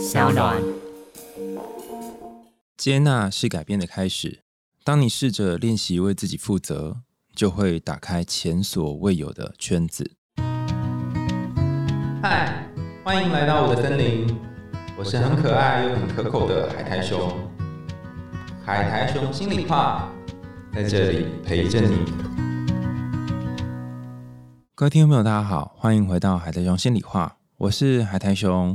小暖。接纳是改变的开始。当你试着练习为自己负责，就会打开前所未有的圈子。嗨，欢迎来到我的森林，我是很可爱又很可口的海苔熊。海苔熊心里话，在这里陪着你。各位听众朋友，大家好，欢迎回到海苔熊心里话，我是海苔熊。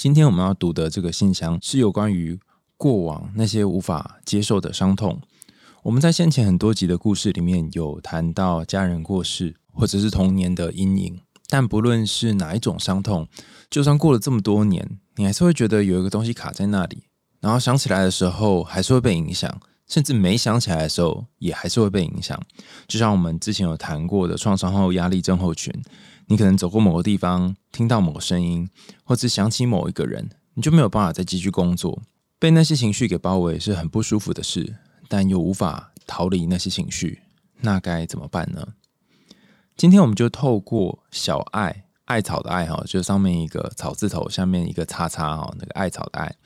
今天我们要读的这个信箱是有关于过往那些无法接受的伤痛。我们在先前很多集的故事里面有谈到家人过世，或者是童年的阴影。但不论是哪一种伤痛，就算过了这么多年，你还是会觉得有一个东西卡在那里，然后想起来的时候还是会被影响，甚至没想起来的时候也还是会被影响。就像我们之前有谈过的创伤后压力症候群，你可能走过某个地方，听到某个声音，或者想起某一个人，你就没有办法再继续工作，被那些情绪给包围是很不舒服的事。但又无法逃离那些情绪，那该怎么办呢？今天我们就透过小爱艾草的爱哈，就上面一个草字头，下面一个叉叉哈，那个艾草的爱。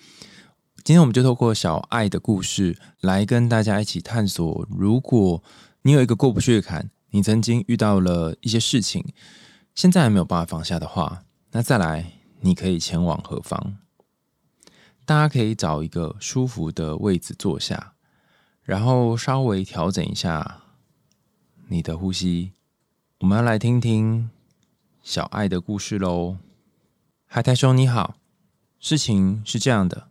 今天我们就透过小爱的故事来跟大家一起探索：如果你有一个过不去的坎，你曾经遇到了一些事情，现在还没有办法放下的话，那再来你可以前往何方？大家可以找一个舒服的位置坐下。然后稍微调整一下你的呼吸，我们要来听听小爱的故事喽。海苔兄你好，事情是这样的，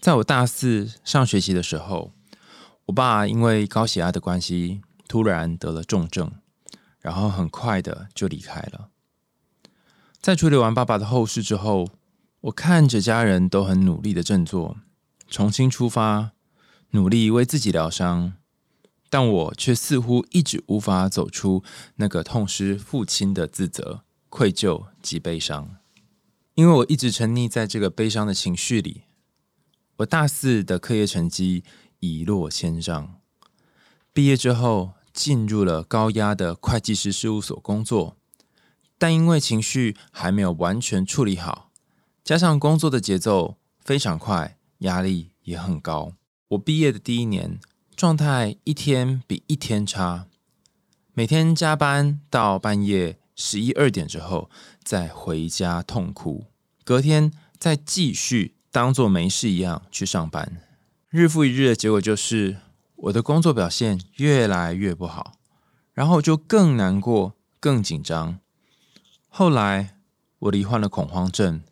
在我大四上学期的时候，我爸因为高血压的关系，突然得了重症，然后很快的就离开了。在处理完爸爸的后事之后，我看着家人都很努力的振作，重新出发。努力为自己疗伤，但我却似乎一直无法走出那个痛失父亲的自责、愧疚及悲伤，因为我一直沉溺在这个悲伤的情绪里。我大四的课业成绩一落千丈，毕业之后进入了高压的会计师事务所工作，但因为情绪还没有完全处理好，加上工作的节奏非常快，压力也很高。我毕业的第一年，状态一天比一天差，每天加班到半夜十一二点之后，再回家痛哭，隔天再继续当做没事一样去上班，日复一日的结果就是我的工作表现越来越不好，然后就更难过、更紧张。后来我罹患了恐慌症，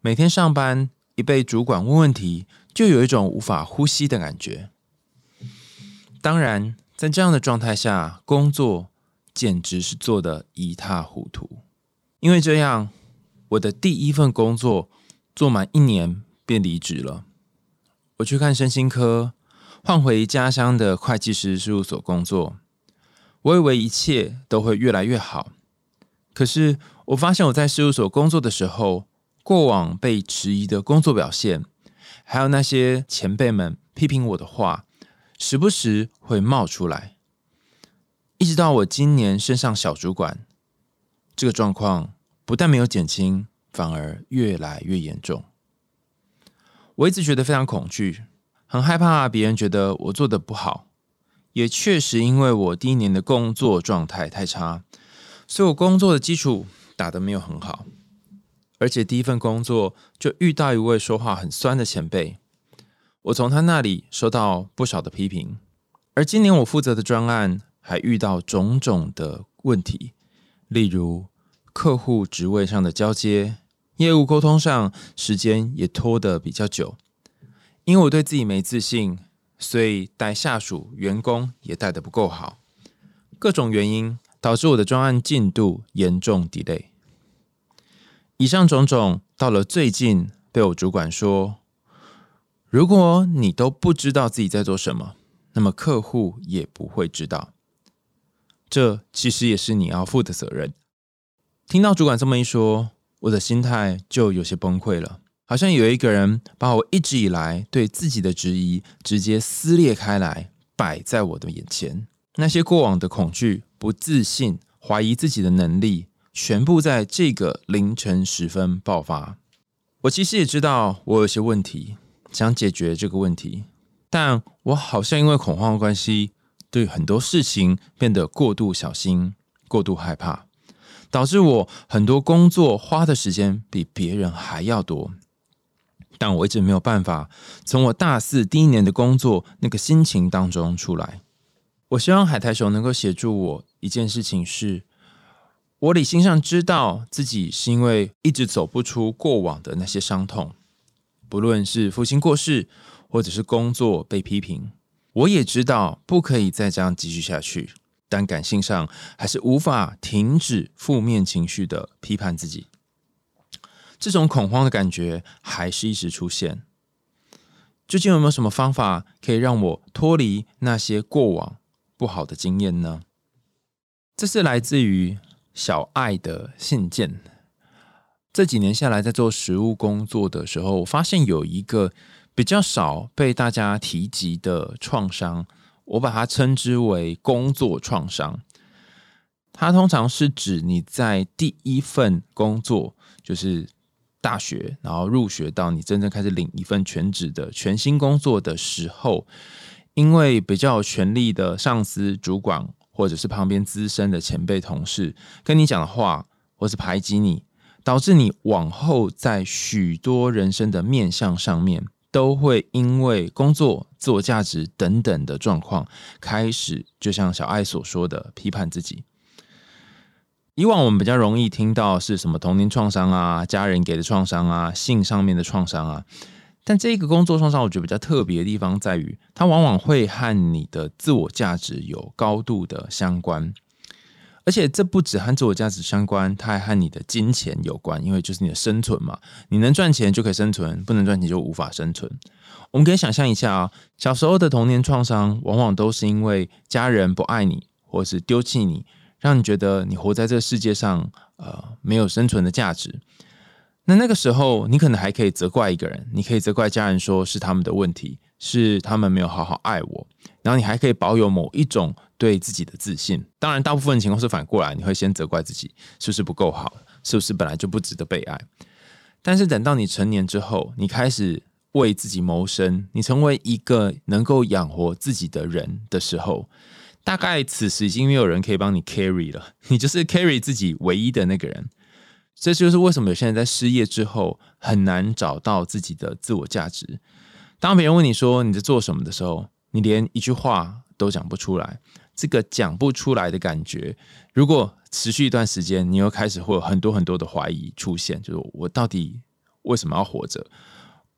每天上班一被主管问问题。就有一种无法呼吸的感觉。当然，在这样的状态下工作，简直是做的一塌糊涂。因为这样，我的第一份工作做满一年便离职了。我去看身心科，换回家乡的会计师事务所工作。我以为一切都会越来越好，可是我发现我在事务所工作的时候，过往被质疑的工作表现。还有那些前辈们批评我的话，时不时会冒出来，一直到我今年升上小主管，这个状况不但没有减轻，反而越来越严重。我一直觉得非常恐惧，很害怕别人觉得我做的不好，也确实因为我第一年的工作状态太差，所以我工作的基础打得没有很好。而且第一份工作就遇到一位说话很酸的前辈，我从他那里收到不少的批评。而今年我负责的专案还遇到种种的问题，例如客户职位上的交接、业务沟通上时间也拖得比较久。因为我对自己没自信，所以带下属员工也带得不够好。各种原因导致我的专案进度严重 delay。以上种种，到了最近，被我主管说：“如果你都不知道自己在做什么，那么客户也不会知道。这其实也是你要负的责任。”听到主管这么一说，我的心态就有些崩溃了，好像有一个人把我一直以来对自己的质疑直接撕裂开来，摆在我的眼前。那些过往的恐惧、不自信、怀疑自己的能力。全部在这个凌晨时分爆发。我其实也知道我有些问题想解决这个问题，但我好像因为恐慌的关系，对很多事情变得过度小心、过度害怕，导致我很多工作花的时间比别人还要多。但我一直没有办法从我大四第一年的工作那个心情当中出来。我希望海苔熊能够协助我一件事情是。我理性上知道自己是因为一直走不出过往的那些伤痛，不论是父亲过世，或者是工作被批评，我也知道不可以再这样继续下去。但感性上还是无法停止负面情绪的批判自己，这种恐慌的感觉还是一直出现。究竟有没有什么方法可以让我脱离那些过往不好的经验呢？这是来自于。小爱的信件。这几年下来，在做实务工作的时候，我发现有一个比较少被大家提及的创伤，我把它称之为工作创伤。它通常是指你在第一份工作，就是大学，然后入学到你真正开始领一份全职的全新工作的时候，因为比较有权力的上司、主管。或者是旁边资深的前辈同事跟你讲的话，或是排挤你，导致你往后在许多人生的面相上面，都会因为工作、自我价值等等的状况，开始就像小爱所说的批判自己。以往我们比较容易听到是什么童年创伤啊、家人给的创伤啊、性上面的创伤啊。但这个工作创伤，我觉得比较特别的地方在于，它往往会和你的自我价值有高度的相关，而且这不止和自我价值相关，它还和你的金钱有关，因为就是你的生存嘛，你能赚钱就可以生存，不能赚钱就无法生存。我们可以想象一下啊，小时候的童年创伤，往往都是因为家人不爱你，或是丢弃你，让你觉得你活在这个世界上，呃，没有生存的价值。那那个时候，你可能还可以责怪一个人，你可以责怪家人，说是他们的问题，是他们没有好好爱我。然后你还可以保有某一种对自己的自信。当然，大部分情况是反过来，你会先责怪自己是不是不够好，是不是本来就不值得被爱。但是等到你成年之后，你开始为自己谋生，你成为一个能够养活自己的人的时候，大概此时已经没有人可以帮你 carry 了，你就是 carry 自己唯一的那个人。这就是为什么有些人在失业之后很难找到自己的自我价值。当别人问你说你在做什么的时候，你连一句话都讲不出来。这个讲不出来的感觉，如果持续一段时间，你又开始会有很多很多的怀疑出现，就是我到底为什么要活着？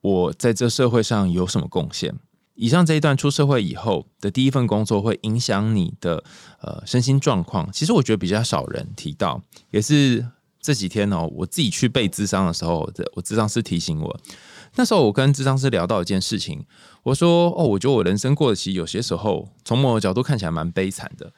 我在这社会上有什么贡献？以上这一段出社会以后的第一份工作会影响你的呃身心状况。其实我觉得比较少人提到，也是。这几天哦，我自己去背智商的时候，我智商师提醒我，那时候我跟智商师聊到一件事情，我说哦，我觉得我人生过得其实有些时候，从某个角度看起来蛮悲惨的，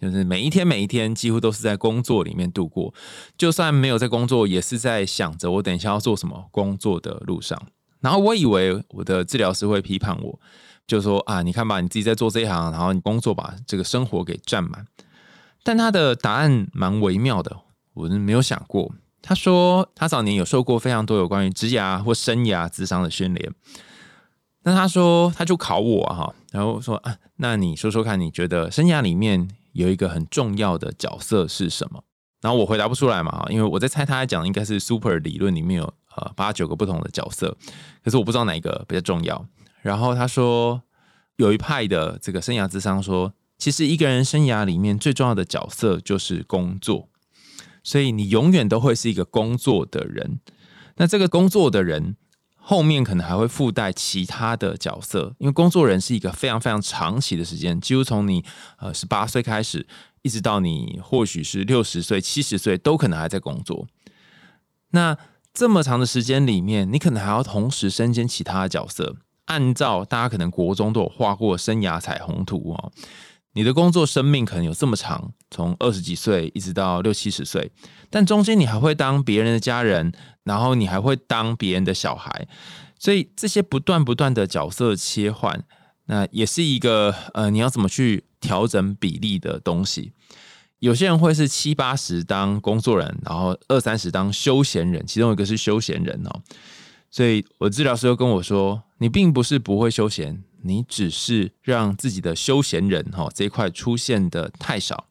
就是每一天每一天几乎都是在工作里面度过，就算没有在工作，也是在想着我等一下要做什么工作的路上。然后我以为我的治疗师会批判我，就说啊，你看吧，你自己在做这一行，然后你工作把这个生活给占满。但他的答案蛮微妙的。我是没有想过。他说他早年有受过非常多有关于职涯或生涯智商的训练。那他说他就考我哈，然后说啊，那你说说看，你觉得生涯里面有一个很重要的角色是什么？然后我回答不出来嘛，因为我在猜他讲的应该是 super 理论里面有呃八九个不同的角色，可是我不知道哪一个比较重要。然后他说有一派的这个生涯智商说，其实一个人生涯里面最重要的角色就是工作。所以你永远都会是一个工作的人，那这个工作的人后面可能还会附带其他的角色，因为工作人是一个非常非常长期的时间，几乎从你呃十八岁开始，一直到你或许是六十岁、七十岁，都可能还在工作。那这么长的时间里面，你可能还要同时身兼其他的角色。按照大家可能国中都有画过生涯彩虹图哦。你的工作生命可能有这么长，从二十几岁一直到六七十岁，但中间你还会当别人的家人，然后你还会当别人的小孩，所以这些不断不断的角色切换，那也是一个呃，你要怎么去调整比例的东西。有些人会是七八十当工作人，然后二三十当休闲人，其中一个是休闲人哦。所以我治疗师又跟我说，你并不是不会休闲，你只是让自己的休闲人哈这一块出现的太少。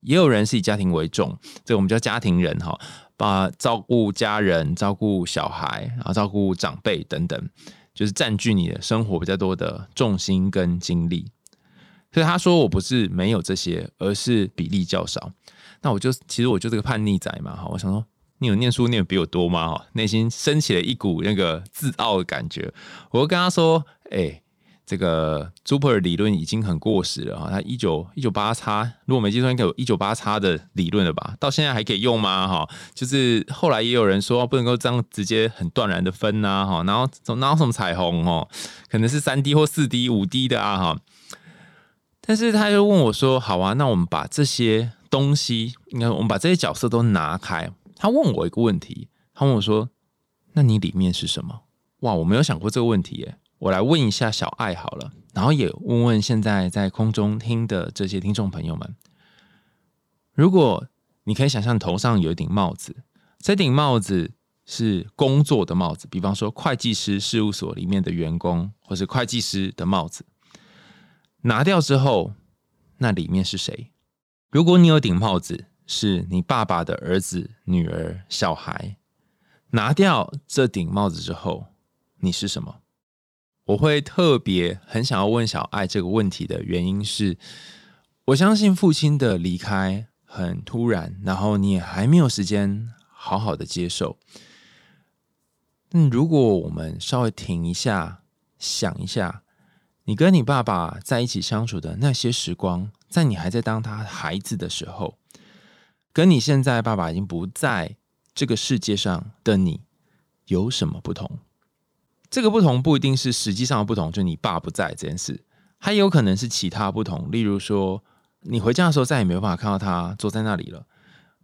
也有人是以家庭为重，这我们叫家庭人哈，把照顾家人、照顾小孩，然后照顾长辈等等，就是占据你的生活比较多的重心跟精力。所以他说我不是没有这些，而是比例较少。那我就其实我就是个叛逆仔嘛哈，我想说你有念书念比我多吗哈？内心升起了一股那个自傲的感觉。我就跟他说，哎。这个 Super 理论已经很过时了哈，他一九一九八叉，如果没记错，应该有一九八叉的理论了吧？到现在还可以用吗？哈，就是后来也有人说不能够这样直接很断然的分呐，哈，然后哪有什么彩虹哦，可能是三 D 或四 D、五 D 的啊，哈。但是他又问我说：“好啊，那我们把这些东西，你看我们把这些角色都拿开。”他问我一个问题，他问我说：“那你里面是什么？”哇，我没有想过这个问题耶。我来问一下小爱好了，然后也问问现在在空中听的这些听众朋友们：如果你可以想象头上有一顶帽子，这顶帽子是工作的帽子，比方说会计师事务所里面的员工，或是会计师的帽子，拿掉之后，那里面是谁？如果你有顶帽子是你爸爸的儿子、女儿、小孩，拿掉这顶帽子之后，你是什么？我会特别很想要问小爱这个问题的原因是，我相信父亲的离开很突然，然后你也还没有时间好好的接受。嗯，如果我们稍微停一下，想一下，你跟你爸爸在一起相处的那些时光，在你还在当他孩子的时候，跟你现在爸爸已经不在这个世界上的你有什么不同？这个不同不一定是实际上的不同，就你爸不在这件事，还有可能是其他不同。例如说，你回家的时候再也没有办法看到他坐在那里了，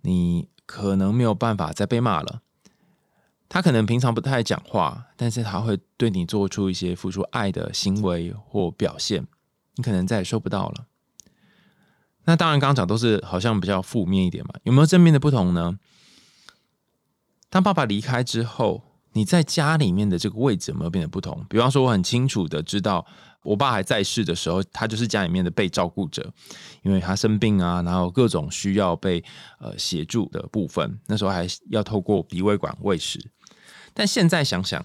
你可能没有办法再被骂了。他可能平常不太讲话，但是他会对你做出一些付出爱的行为或表现，你可能再也收不到了。那当然，刚刚讲都是好像比较负面一点嘛，有没有正面的不同呢？当爸爸离开之后。你在家里面的这个位置有没有变得不同？比方说，我很清楚的知道，我爸还在世的时候，他就是家里面的被照顾者，因为他生病啊，然后各种需要被呃协助的部分，那时候还要透过鼻胃管喂食。但现在想想，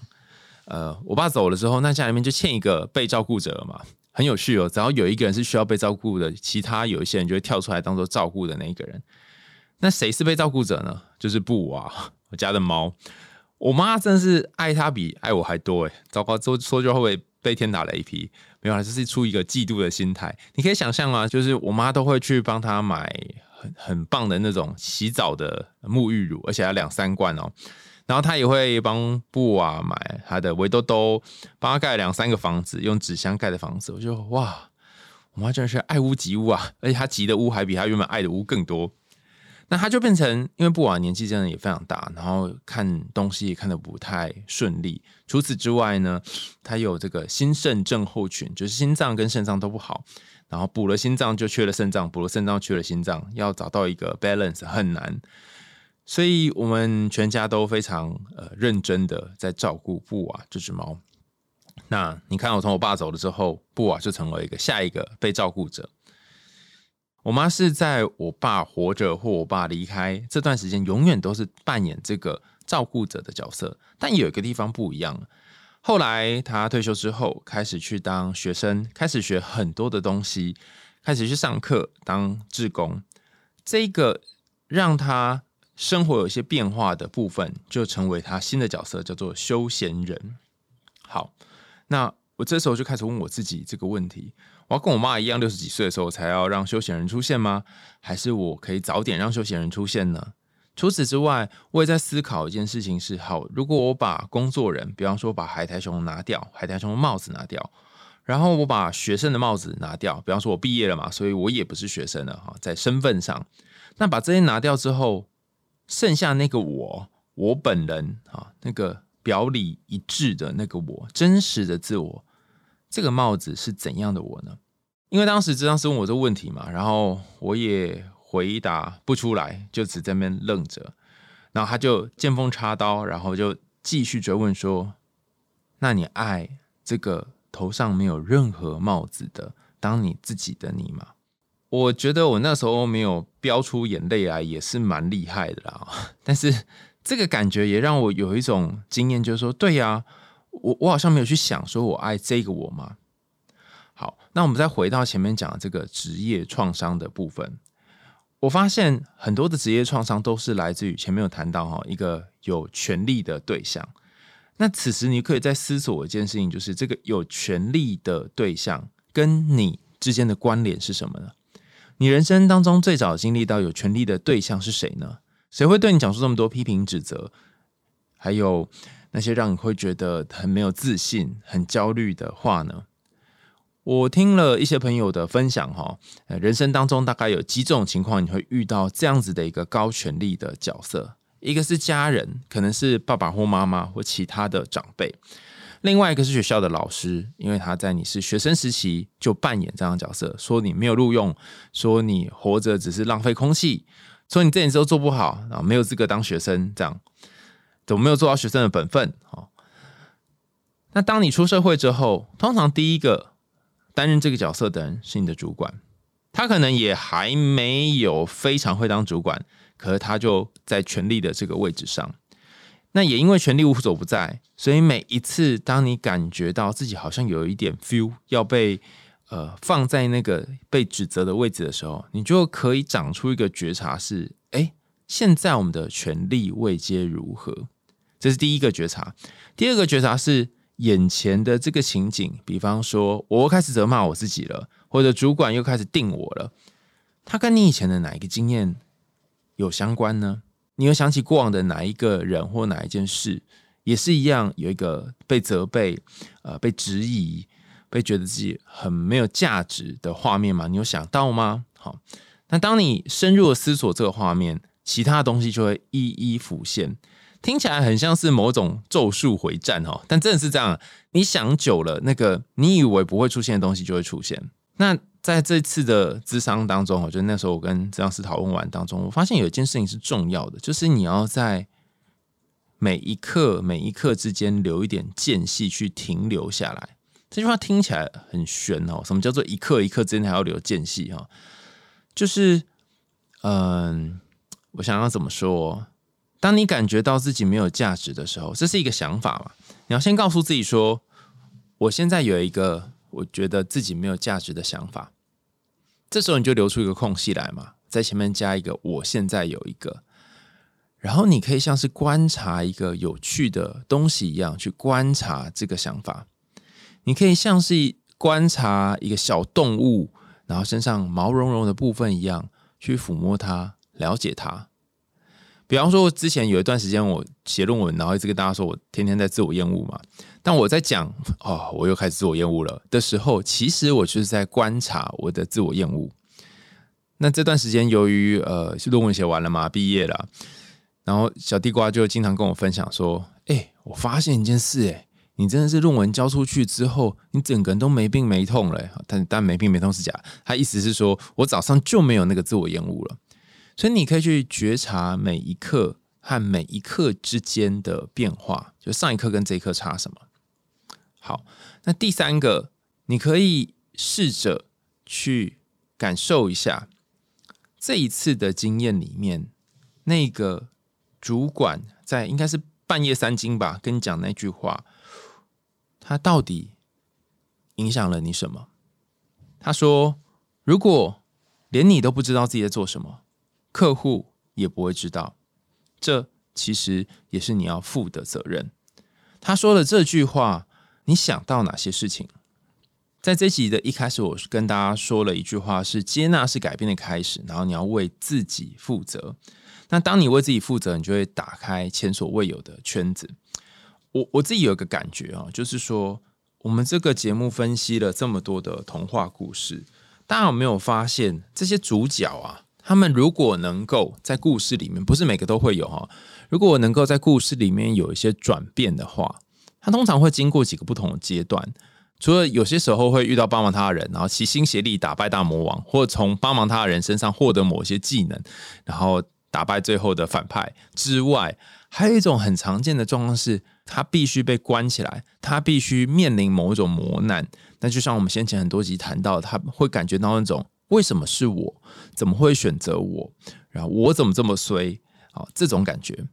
呃，我爸走了之后，那家里面就欠一个被照顾者了嘛，很有趣哦。只要有一个人是需要被照顾的，其他有一些人就会跳出来当做照顾的那一个人。那谁是被照顾者呢？就是布娃，我家的猫。我妈真是爱他比爱我还多哎！糟糕，说说就会被天打雷劈？没有啊，就是出一个嫉妒的心态。你可以想象啊，就是我妈都会去帮他买很很棒的那种洗澡的沐浴乳，而且要两三罐哦。然后他也会帮布瓦买他的围兜兜，帮他盖两三个房子，用纸箱盖的房子。我就哇，我妈真的是爱屋及乌啊！而且她积的屋还比她原本爱的屋更多。那他就变成，因为布瓦年纪真的也非常大，然后看东西也看得不太顺利。除此之外呢，他有这个心肾症候群，就是心脏跟肾脏都不好，然后补了心脏就缺了肾脏，补了肾脏缺了心脏，要找到一个 balance 很难。所以我们全家都非常呃认真的在照顾布瓦这只猫。那你看，我从我爸走了之后，布瓦就成为一个下一个被照顾者。我妈是在我爸活着或我爸离开这段时间，永远都是扮演这个照顾者的角色。但有一个地方不一样，后来他退休之后，开始去当学生，开始学很多的东西，开始去上课当志工。这个让他生活有一些变化的部分，就成为他新的角色，叫做休闲人。好，那我这时候就开始问我自己这个问题。我要跟我妈一样，六十几岁的时候才要让休闲人出现吗？还是我可以早点让休闲人出现呢？除此之外，我也在思考一件事情：是好，如果我把工作人，比方说把海苔熊拿掉，海苔熊帽子拿掉，然后我把学生的帽子拿掉，比方说我毕业了嘛，所以我也不是学生了哈，在身份上，那把这些拿掉之后，剩下那个我，我本人啊，那个表里一致的那个我，真实的自我。这个帽子是怎样的我呢？因为当时治疗师问我这个问题嘛，然后我也回答不出来，就只在那边愣着。然后他就见缝插刀，然后就继续追问说：“那你爱这个头上没有任何帽子的当你自己的你吗？我觉得我那时候没有飙出眼泪来，也是蛮厉害的啦。但是这个感觉也让我有一种经验，就是说，对呀，我我好像没有去想说我爱这个我吗？好，那我们再回到前面讲的这个职业创伤的部分，我发现很多的职业创伤都是来自于前面有谈到哈一个有权利的对象。那此时你可以在思索一件事情，就是这个有权利的对象跟你之间的关联是什么呢？你人生当中最早经历到有权利的对象是谁呢？谁会对你讲述这么多批评指责，还有那些让你会觉得很没有自信、很焦虑的话呢？我听了一些朋友的分享，哈，人生当中大概有几种情况你会遇到这样子的一个高权力的角色，一个是家人，可能是爸爸或妈妈或其他的长辈。另外一个是学校的老师，因为他在你是学生时期就扮演这样角色，说你没有录用，说你活着只是浪费空气，说你这件事都做不好啊，没有资格当学生，这样怎么没有做到学生的本分？哦，那当你出社会之后，通常第一个担任这个角色的人是你的主管，他可能也还没有非常会当主管，可是他就在权力的这个位置上。那也因为权力无所不在，所以每一次当你感觉到自己好像有一点 feel 要被呃放在那个被指责的位置的时候，你就可以长出一个觉察，是哎，现在我们的权力位阶如何？这是第一个觉察。第二个觉察是眼前的这个情景，比方说我开始责骂我自己了，或者主管又开始定我了，他跟你以前的哪一个经验有相关呢？你有想起过往的哪一个人或哪一件事，也是一样有一个被责备、呃被质疑、被觉得自己很没有价值的画面吗？你有想到吗？好，那当你深入的思索这个画面，其他东西就会一一浮现。听起来很像是某种咒术回战哦，但真的是这样。你想久了，那个你以为不会出现的东西就会出现。那在这次的智商当中，我觉得那时候我跟智商师讨论完当中，我发现有一件事情是重要的，就是你要在每一刻每一刻之间留一点间隙去停留下来。这句话听起来很玄哦，什么叫做一刻一刻之间还要留间隙哈？就是，嗯，我想要怎么说？当你感觉到自己没有价值的时候，这是一个想法嘛？你要先告诉自己说，我现在有一个我觉得自己没有价值的想法。这时候你就留出一个空隙来嘛，在前面加一个“我现在有一个”，然后你可以像是观察一个有趣的东西一样去观察这个想法。你可以像是观察一个小动物，然后身上毛茸茸的部分一样去抚摸它，了解它。比方说，之前有一段时间我写论文，然后一直跟大家说我天天在自我厌恶嘛。但我在讲哦，我又开始自我厌恶了的时候，其实我就是在观察我的自我厌恶。那这段时间，由于呃论文写完了嘛，毕业了，然后小地瓜就经常跟我分享说：“哎，我发现一件事，哎，你真的是论文交出去之后，你整个人都没病没痛了。但但没病没痛是假，他意思是说我早上就没有那个自我厌恶了。”所以你可以去觉察每一刻和每一刻之间的变化，就上一刻跟这一刻差什么。好，那第三个，你可以试着去感受一下这一次的经验里面，那个主管在应该是半夜三更吧，跟你讲那句话，他到底影响了你什么？他说：“如果连你都不知道自己在做什么。”客户也不会知道，这其实也是你要负的责任。他说了这句话，你想到哪些事情？在这集的一开始，我是跟大家说了一句话：是接纳是改变的开始，然后你要为自己负责。那当你为自己负责，你就会打开前所未有的圈子。我我自己有一个感觉啊，就是说，我们这个节目分析了这么多的童话故事，大家有没有发现这些主角啊？他们如果能够在故事里面，不是每个都会有哈。如果我能够在故事里面有一些转变的话，他通常会经过几个不同的阶段。除了有些时候会遇到帮忙他的人，然后齐心协力打败大魔王，或从帮忙他的人身上获得某些技能，然后打败最后的反派之外，还有一种很常见的状况是，他必须被关起来，他必须面临某一种磨难。那就像我们先前很多集谈到，他会感觉到那种为什么是我，怎么会选择我，然后我怎么这么衰啊？这种感觉。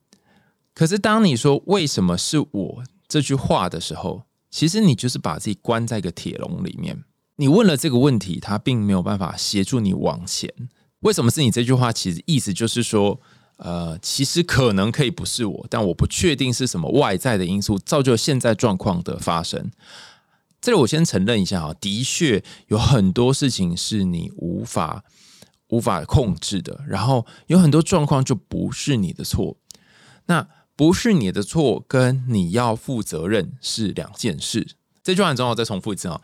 可是当你说为什么是我这句话的时候，其实你就是把自己关在一个铁笼里面。你问了这个问题，他并没有办法协助你往前。为什么是你这句话？其实意思就是说。呃，其实可能可以不是我，但我不确定是什么外在的因素造就现在状况的发生。这里我先承认一下哈，的确有很多事情是你无法无法控制的，然后有很多状况就不是你的错。那不是你的错，跟你要负责任是两件事。这句话很重要，再重复一次啊，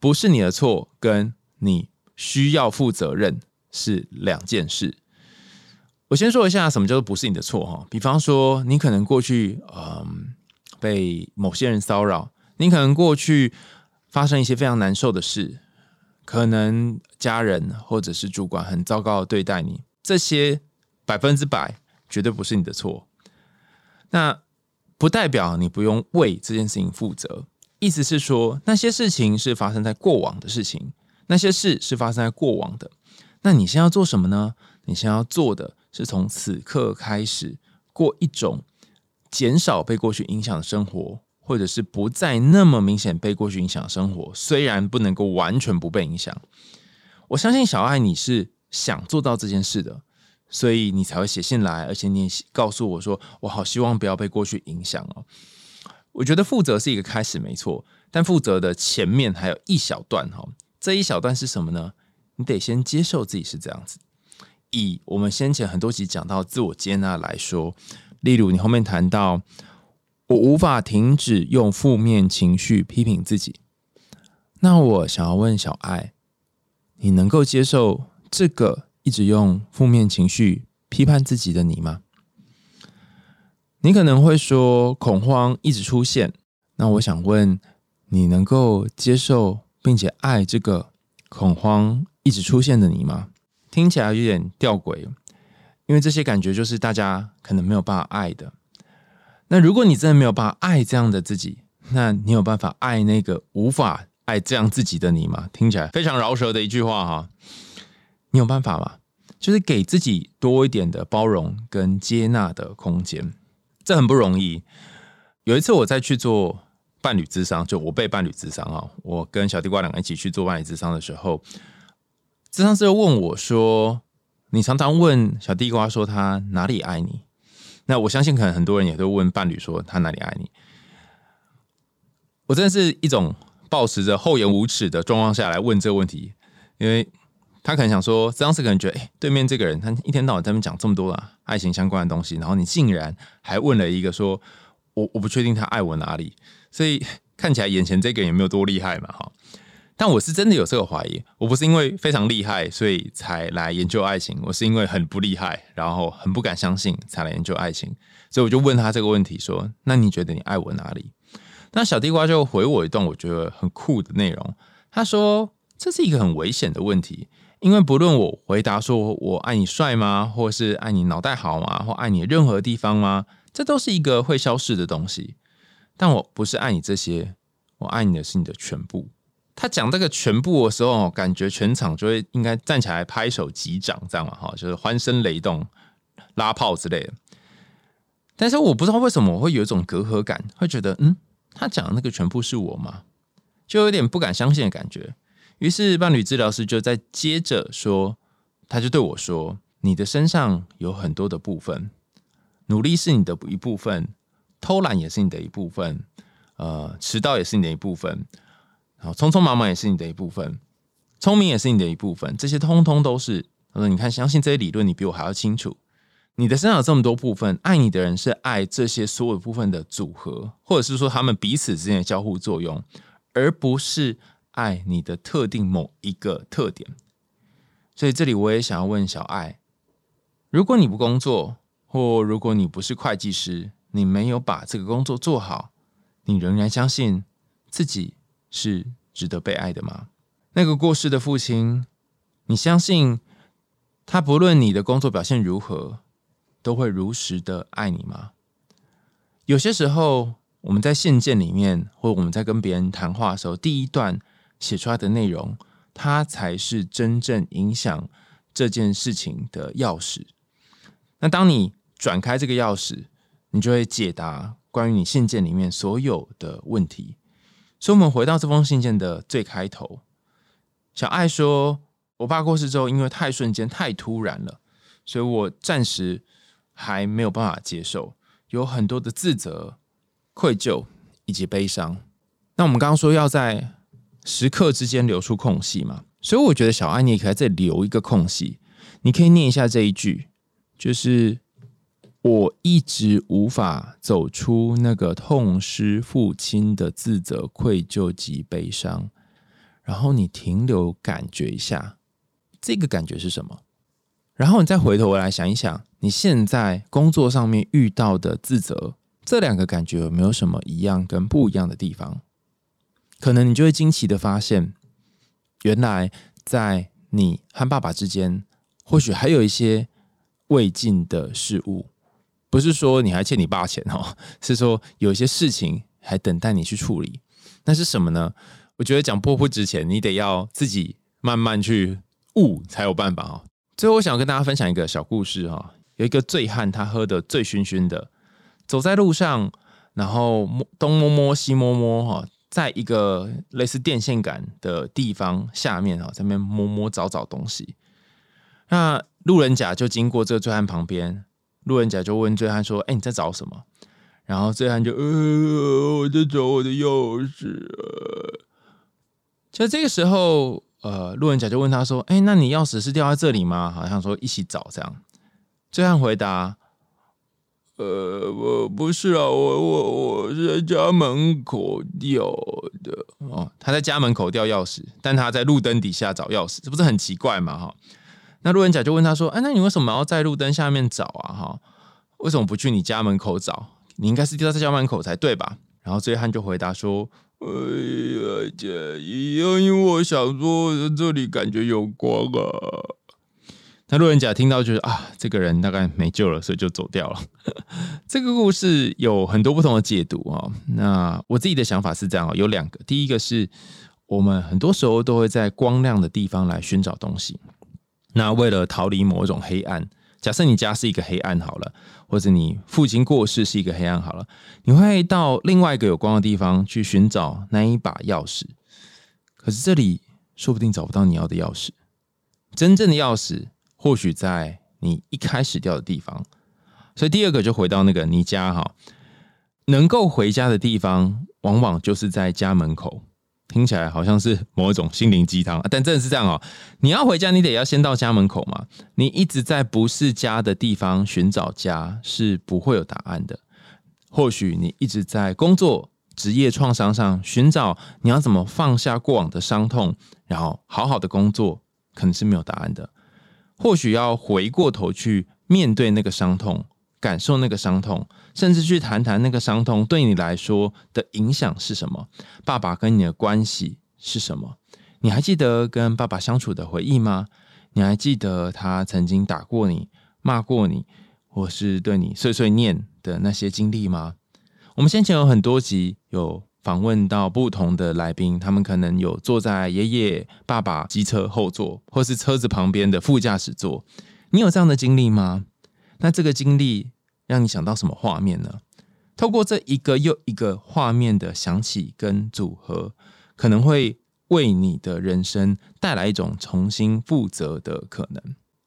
不是你的错，跟你需要负责任是两件事。我先说一下什么叫做不是你的错哈，比方说你可能过去嗯被某些人骚扰，你可能过去发生一些非常难受的事，可能家人或者是主管很糟糕的对待你，这些百分之百绝对不是你的错。那不代表你不用为这件事情负责，意思是说那些事情是发生在过往的事情，那些事是发生在过往的。那你现在要做什么呢？你现在要做的。是从此刻开始过一种减少被过去影响的生活，或者是不再那么明显被过去影响的生活。虽然不能够完全不被影响，我相信小爱你是想做到这件事的，所以你才会写信来，而且你告诉我说，我好希望不要被过去影响哦。我觉得负责是一个开始，没错，但负责的前面还有一小段哈。这一小段是什么呢？你得先接受自己是这样子。以我们先前很多集讲到自我接纳来说，例如你后面谈到我无法停止用负面情绪批评自己，那我想要问小爱，你能够接受这个一直用负面情绪批判自己的你吗？你可能会说恐慌一直出现，那我想问，你能够接受并且爱这个恐慌一直出现的你吗？听起来有点吊诡，因为这些感觉就是大家可能没有办法爱的。那如果你真的没有办法爱这样的自己，那你有办法爱那个无法爱这样自己的你吗？听起来非常饶舌的一句话哈，你有办法吗？就是给自己多一点的包容跟接纳的空间，这很不容易。有一次我在去做伴侣智商，就我被伴侣智商啊，我跟小地瓜两个一起去做伴侣智商的时候。这上次又问我说：“你常常问小地瓜说他哪里爱你？那我相信可能很多人也都问伴侣说他哪里爱你。我真的是一种保持着厚颜无耻的状况下来问这个问题，因为他可能想说，这当时可能觉得，哎，对面这个人他一天到晚在那边讲这么多啊爱情相关的东西，然后你竟然还问了一个说，我我不确定他爱我哪里，所以看起来眼前这个人也没有多厉害嘛，哈。”但我是真的有这个怀疑，我不是因为非常厉害所以才来研究爱情，我是因为很不厉害，然后很不敢相信才来研究爱情，所以我就问他这个问题说：“那你觉得你爱我哪里？”那小地瓜就回我一段我觉得很酷的内容，他说：“这是一个很危险的问题，因为不论我回答说我爱你帅吗，或是爱你脑袋好吗，或爱你任何地方吗，这都是一个会消失的东西。但我不是爱你这些，我爱你的是你的全部。”他讲这个全部的时候，感觉全场就会应该站起来拍手击掌，这样嘛哈，就是欢声雷动、拉炮之类的。但是我不知道为什么我会有一种隔阂感，会觉得嗯，他讲的那个全部是我吗？就有点不敢相信的感觉。于是伴侣治疗师就在接着说，他就对我说：“你的身上有很多的部分，努力是你的一部分，偷懒也是你的一部分，呃，迟到也是你的一部分。”然后，匆匆忙忙也是你的一部分，聪明也是你的一部分，这些通通都是。他说：“你看，相信这些理论，你比我还要清楚。你的身上有这么多部分，爱你的人是爱这些所有部分的组合，或者是说他们彼此之间的交互作用，而不是爱你的特定某一个特点。所以这里我也想要问小爱：如果你不工作，或如果你不是会计师，你没有把这个工作做好，你仍然相信自己？”是值得被爱的吗？那个过世的父亲，你相信他不论你的工作表现如何，都会如实的爱你吗？有些时候，我们在信件里面，或我们在跟别人谈话的时候，第一段写出来的内容，它才是真正影响这件事情的钥匙。那当你转开这个钥匙，你就会解答关于你信件里面所有的问题。所以，我们回到这封信件的最开头，小爱说：“我爸过世之后，因为太瞬间、太突然了，所以我暂时还没有办法接受，有很多的自责、愧疚以及悲伤。那我们刚刚说要在时刻之间留出空隙嘛，所以我觉得小爱你也可以在这里留一个空隙，你可以念一下这一句，就是。”我一直无法走出那个痛失父亲的自责、愧疚及悲伤。然后你停留，感觉一下这个感觉是什么？然后你再回头来想一想，你现在工作上面遇到的自责，这两个感觉有没有什么一样跟不一样的地方？可能你就会惊奇的发现，原来在你和爸爸之间，或许还有一些未尽的事物。不是说你还欠你爸钱哦，是说有一些事情还等待你去处理。那是什么呢？我觉得讲破不值钱，你得要自己慢慢去悟才有办法哦。最后，我想跟大家分享一个小故事哈。有一个醉汉，他喝的醉醺醺的，走在路上，然后摸东摸摸西摸摸哈，在一个类似电线杆的地方下面啊，在那摸摸找找东西。那路人甲就经过这个醉汉旁边。路人甲就问醉汉说：“哎，你在找什么？”然后醉汉就：“呃，我在找我的钥匙。”就这个时候，呃，路人甲就问他说：“哎，那你钥匙是掉在这里吗？”好像说一起找这样。醉汉回答：“呃，我不是啊，我我我是在家门口掉的哦。他在家门口掉钥匙，但他在路灯底下找钥匙，这不是很奇怪吗？哈。”那路人甲就问他说：“哎，那你为什么要在路灯下面找啊？哈，为什么不去你家门口找？你应该是掉在家门口才对吧？”然后醉汉就回答说：“哎呀，姐因为我想说这里感觉有光啊。”那路人甲听到就是啊，这个人大概没救了，所以就走掉了。这个故事有很多不同的解读啊。那我自己的想法是这样有两个。第一个是我们很多时候都会在光亮的地方来寻找东西。那为了逃离某一种黑暗，假设你家是一个黑暗好了，或者你父亲过世是一个黑暗好了，你会到另外一个有光的地方去寻找那一把钥匙。可是这里说不定找不到你要的钥匙，真正的钥匙或许在你一开始掉的地方。所以第二个就回到那个你家哈，能够回家的地方，往往就是在家门口。听起来好像是某一种心灵鸡汤，但真的是这样哦。你要回家，你得要先到家门口嘛。你一直在不是家的地方寻找家，是不会有答案的。或许你一直在工作、职业创伤上寻找你要怎么放下过往的伤痛，然后好好的工作，可能是没有答案的。或许要回过头去面对那个伤痛。感受那个伤痛，甚至去谈谈那个伤痛对你来说的影响是什么？爸爸跟你的关系是什么？你还记得跟爸爸相处的回忆吗？你还记得他曾经打过你、骂过你，或是对你碎碎念的那些经历吗？我们先前有很多集有访问到不同的来宾，他们可能有坐在爷爷、爸爸机车后座，或是车子旁边的副驾驶座。你有这样的经历吗？那这个经历让你想到什么画面呢？透过这一个又一个画面的想起跟组合，可能会为你的人生带来一种重新负责的可能。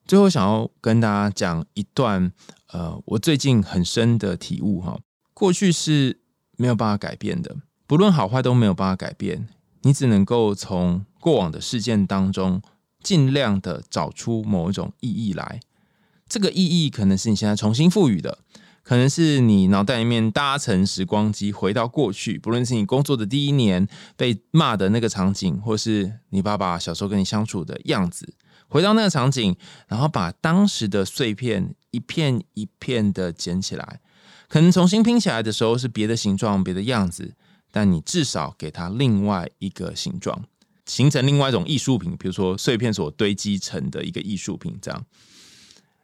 最后，想要跟大家讲一段，呃，我最近很深的体悟哈。过去是没有办法改变的，不论好坏都没有办法改变。你只能够从过往的事件当中，尽量的找出某一种意义来。这个意义可能是你现在重新赋予的，可能是你脑袋里面搭乘时光机回到过去，不论是你工作的第一年被骂的那个场景，或是你爸爸小时候跟你相处的样子，回到那个场景，然后把当时的碎片一片一片的捡起来，可能重新拼起来的时候是别的形状、别的样子，但你至少给它另外一个形状，形成另外一种艺术品，比如说碎片所堆积成的一个艺术品，这样。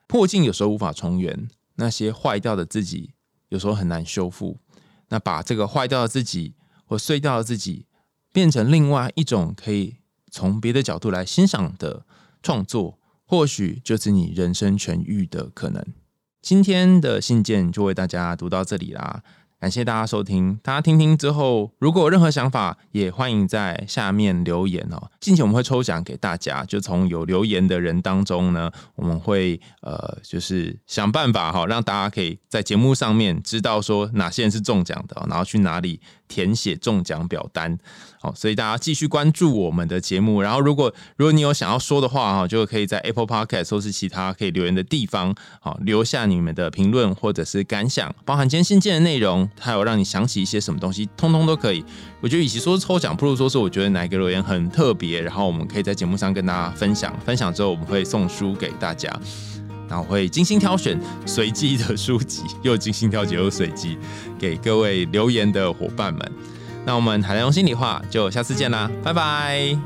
破镜有时候无法重圆，那些坏掉的自己有时候很难修复。那把这个坏掉的自己或碎掉的自己，变成另外一种可以从别的角度来欣赏的创作，或许就是你人生痊愈的可能。今天的信件就为大家读到这里啦。感谢大家收听，大家听听之后，如果有任何想法，也欢迎在下面留言哦。近期我们会抽奖给大家，就从有留言的人当中呢，我们会呃，就是想办法哈，让大家可以在节目上面知道说哪些人是中奖的，然后去哪里填写中奖表单。所以大家继续关注我们的节目。然后，如果如果你有想要说的话哈，就可以在 Apple Podcast 或是其他可以留言的地方，好留下你们的评论或者是感想，包含今天信件的内容。还有让你想起一些什么东西，通通都可以。我觉得与其说是抽奖，不如说是我觉得哪一个留言很特别，然后我们可以在节目上跟大家分享。分享之后，我们会送书给大家，然后会精心挑选随机的书籍，又精心挑选又随机给各位留言的伙伴们。那我们海洋心里话就下次见啦，拜拜。